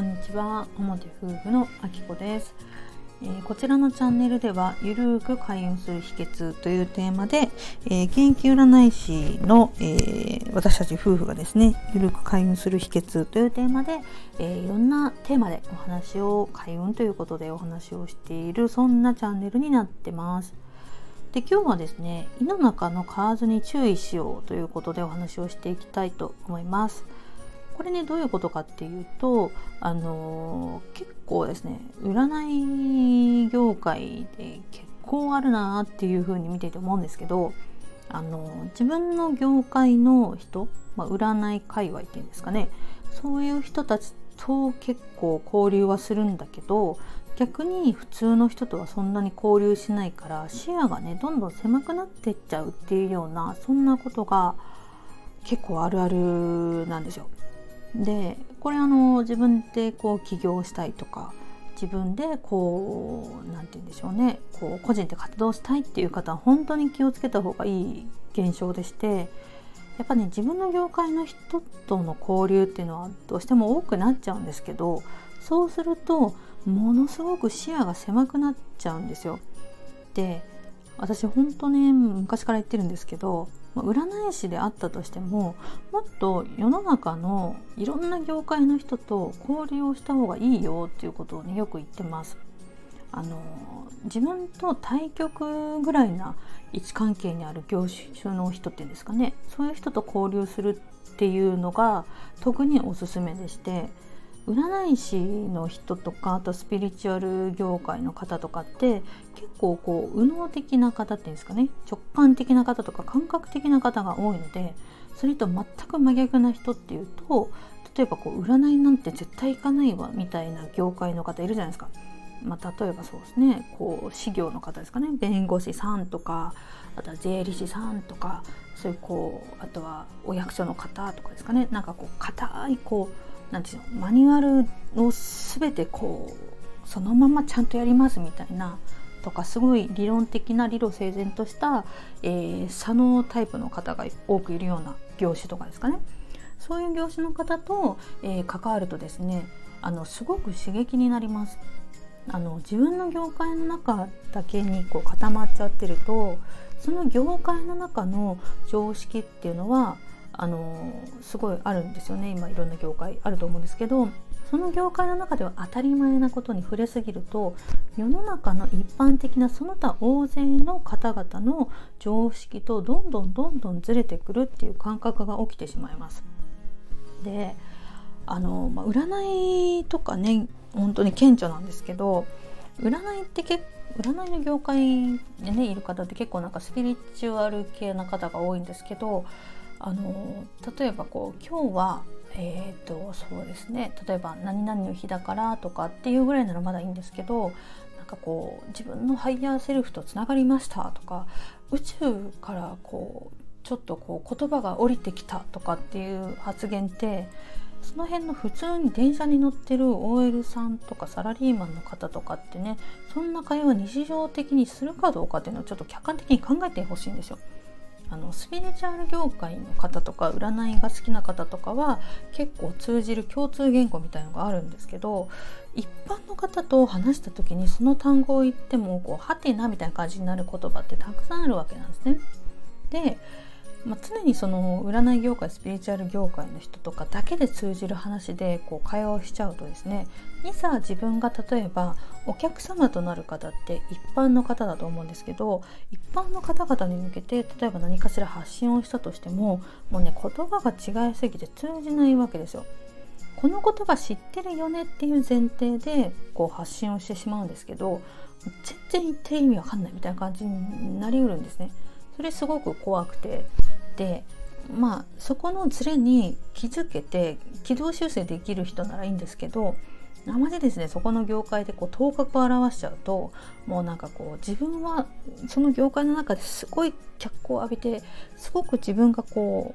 こんにちは。表夫婦のあきこです、えー、こちらのチャンネルではゆるーく開運する秘訣というテーマで、えー、元気占い師の、えー、私たち夫婦がですねゆるく開運する秘訣というテーマで、えいろんなテーマでお話を開運ということでお話をしているそんなチャンネルになってます。で今日はですね胃の中の蛙に注意しようということでお話をしていきたいと思います。これねどういうことかっていうとあの、結構ですね占い業界で結構あるなっていう風に見ていて思うんですけどあの、自分の業界の人、まあ、占い界隈っていうんですかねそういう人たちと結構交流はするんだけど逆に普通の人とはそんなに交流しないから視野がねどんどん狭くなってっちゃうっていうようなそんなことが結構あるあるなんですよ。でこれあの自分でこう起業したいとか自分でこう何て言うんでしょうねこう個人で活動したいっていう方は本当に気をつけた方がいい現象でしてやっぱね自分の業界の人との交流っていうのはどうしても多くなっちゃうんですけどそうするとものすごく視野が狭くなっちゃうんですよ。で私本当ね昔から言ってるんですけど占い師であったとしてももっと世の中のいろんな業界の人と交流をした方がいいよっていうことをねよく言ってます。あの自分と対極ぐらいな位置関係にある業種の人っていうんですかねそういう人と交流するっていうのが特におすすめでして占い師の人とかあとスピリチュアル業界の方とかって結構こう右脳的な方っていうんですかね直感的な方とか感覚的な方が多いのでそれと全く真逆な人っていうと例えばこう占いなんて絶対行かないわみたいな業界の方いるじゃないですか。まあ、例えばそうですねこう事業の方ですかね弁護士さんとかあとは税理士さんとかそういうこうあとはお役所の方とかですかねなんかこう硬いこうなんていうマニュアルを全てこうそのままちゃんとやりますみたいなとかすごい理論的な理路整然とした、えー、左脳タイプの方が多くいるような業種とかですかねそういう業種の方と、えー、関わるとですねあのすごく刺激になります。あの自分の業界の中だけにこう固まっちゃってるとその業界の中の常識っていうのはあのすごいあるんですよね今いろんな業界あると思うんですけどその業界の中では当たり前なことに触れすぎると世の中の一般的なその他大勢の方々の常識とどんどんどんどんずれてくるっていう感覚が起きてしまいます。であの、まあ、占いとかね本当に顕著なんですけど占いって結占いの業界でねいる方って結構なんかスピリチュアル系な方が多いんですけどあの例えばこう今日はえーと、そうですね例えば「何々の日だから」とかっていうぐらいならまだいいんですけどなんかこう自分のハイヤーセルフとつながりましたとか宇宙からこうちょっとこう言葉が降りてきたとかっていう発言ってその辺の普通に電車に乗ってる OL さんとかサラリーマンの方とかってねそんな会話日常的にするかどうかっていうのをちょっと客観的に考えてほしいんですよ。あのスピリチュアル業界の方とか占いが好きな方とかは結構通じる共通言語みたいのがあるんですけど一般の方と話した時にその単語を言ってもこうハテナみたいな感じになる言葉ってたくさんあるわけなんですね。でまあ、常にその占い業界スピリチュアル業界の人とかだけで通じる話でこう会話をしちゃうとですねいざ自分が例えばお客様となる方って一般の方だと思うんですけど一般の方々に向けて例えば何かしら発信をしたとしてももうね言葉が違いすぎて通じないわけですよ。この言葉知ってるよねっていう前提でこう発信をしてしまうんですけど全然言ってる意味わかんないみたいな感じになりうるんですね。それすごく怖くてでまあそこのズレに気づけて軌道修正できる人ならいいんですけどあまりですねそこの業界でこう頭角を現しちゃうともうなんかこう自分はその業界の中ですごい脚光を浴びてすごく自分がこ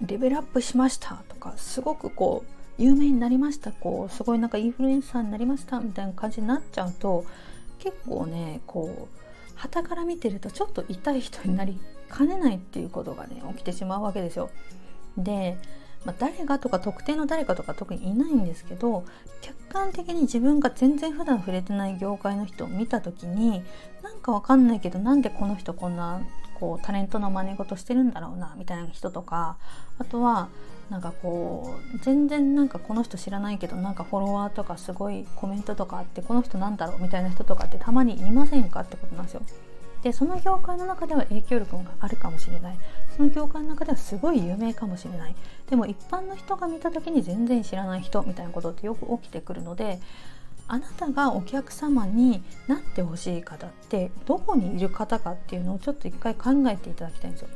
うレベルアップしましたとかすごくこう有名になりましたこうすごいなんかインフルエンサーになりましたみたいな感じになっちゃうと結構ねこう旗から見てるとちょっと痛い人になりかねないっていうことがね起きてしまうわけですよ。でまあ、誰がとか特定の誰かとか特にいないんですけど客観的に自分が全然普段触れてない業界の人を見た時になんかわかんないけどなんでこの人こんなこうタレントの真似事してるんだろうなみたいな人とかあとはなんかこう全然なんかこの人知らないけどなんかフォロワーとかすごいコメントとかあってこの人なんだろうみたいな人とかってたまにいませんかってことなんですよ。でその業界の中では影響力があるかもしれないその業界の中ではすごい有名かもしれないでも一般の人が見た時に全然知らない人みたいなことってよく起きてくるのであなたがお客様になってほしい方ってどこにいる方かっていうのをちょっと一回考えていただきたいんですよ。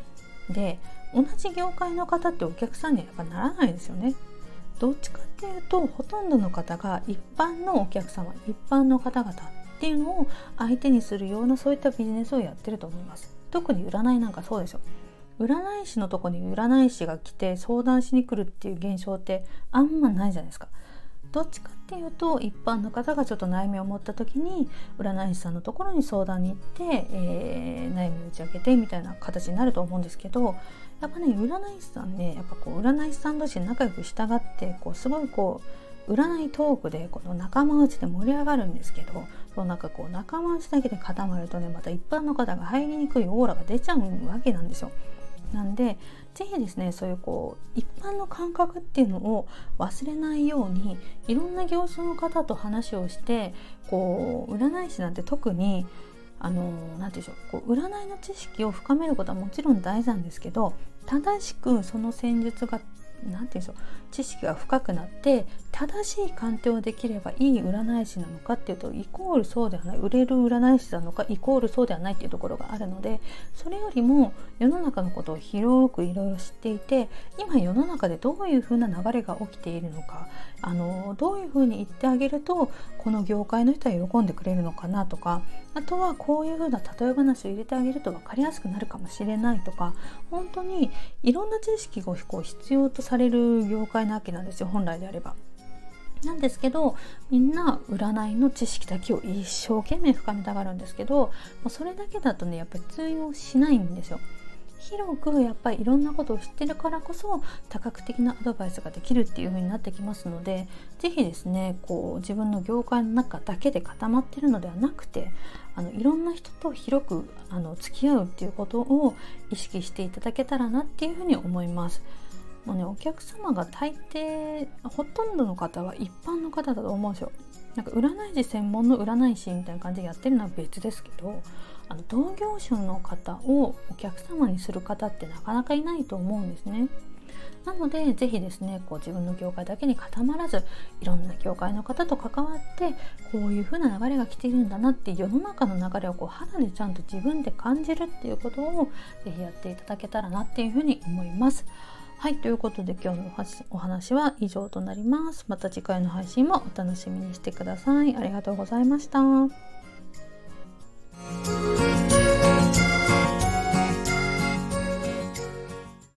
で同じ業界の方ってお客さんにはやっぱならないですよね。どっちかっていうとほとんどの方が一般のお客様一般の方々っていうのを相手にするようなそういったビジネスをやってると思います。特に占いなんかそうですよ。占い師のとこに占い師が来て相談しに来るっていう現象ってあんまないじゃないですか。どっちかっていうと一般の方がちょっと悩みを持った時に占い師さんのところに相談に行って、えー、悩みを打ち明けてみたいな形になると思うんですけどやっぱね占い師さんねやっぱこう占い師さん同士で仲良く従ってこうすごいこう占いトークでこの仲間内で盛り上がるんですけどそうなんかこう仲間内だけで固まるとねまた一般の方が入りにくいオーラが出ちゃうわけなんですよ。なんで是非ですねそういうこう一般の感覚っていうのを忘れないようにいろんな業種の方と話をしてこう占い師なんて特にあの何て言うんでしょうこう占いの知識を深めることはもちろん大事なんですけど正しくその戦術が何て言うんでしょう知識が深くなって正しい鑑定をできればいい占い師なのかっていうとイコールそうではない売れる占い師なのかイコールそうではないっていうところがあるのでそれよりも世の中のことを広くいろいろ知っていて今世の中でどういうふうな流れが起きているのかあのどういうふうに言ってあげるとこの業界の人は喜んでくれるのかなとかあとはこういうふうな例え話を入れてあげると分かりやすくなるかもしれないとか本当にいろんな知識が必要とされる業界なわけなんですよ本来であれば。なんですけどみんな占いの知識だけを一生懸命深めたがるんですけどそれだけだとねやっぱり通用しないんですよ。広くやっぱりいろんなことを知ってるからこそ多角的なアドバイスができるっていう風になってきますので是非ですねこう自分の業界の中だけで固まってるのではなくてあのいろんな人と広くあの付き合うっていうことを意識していただけたらなっていうふうに思います。もうねお客様が大抵ほとんどの方は一般の方だと思うんですよ。なんか占い師専門の占い師みたいな感じでやってるのは別ですけどあの同業種の方をお客様にする方ってなかなかいないと思うんですね。なので是非ですねこう自分の業界だけに固まらずいろんな業界の方と関わってこういう風な流れが来ているんだなって世の中の流れをこう肌でちゃんと自分で感じるっていうことを是非やっていただけたらなっていうふうに思います。はい、ということで今日のお話は以上となります。また次回の配信もお楽しみにしてください。ありがとうございました。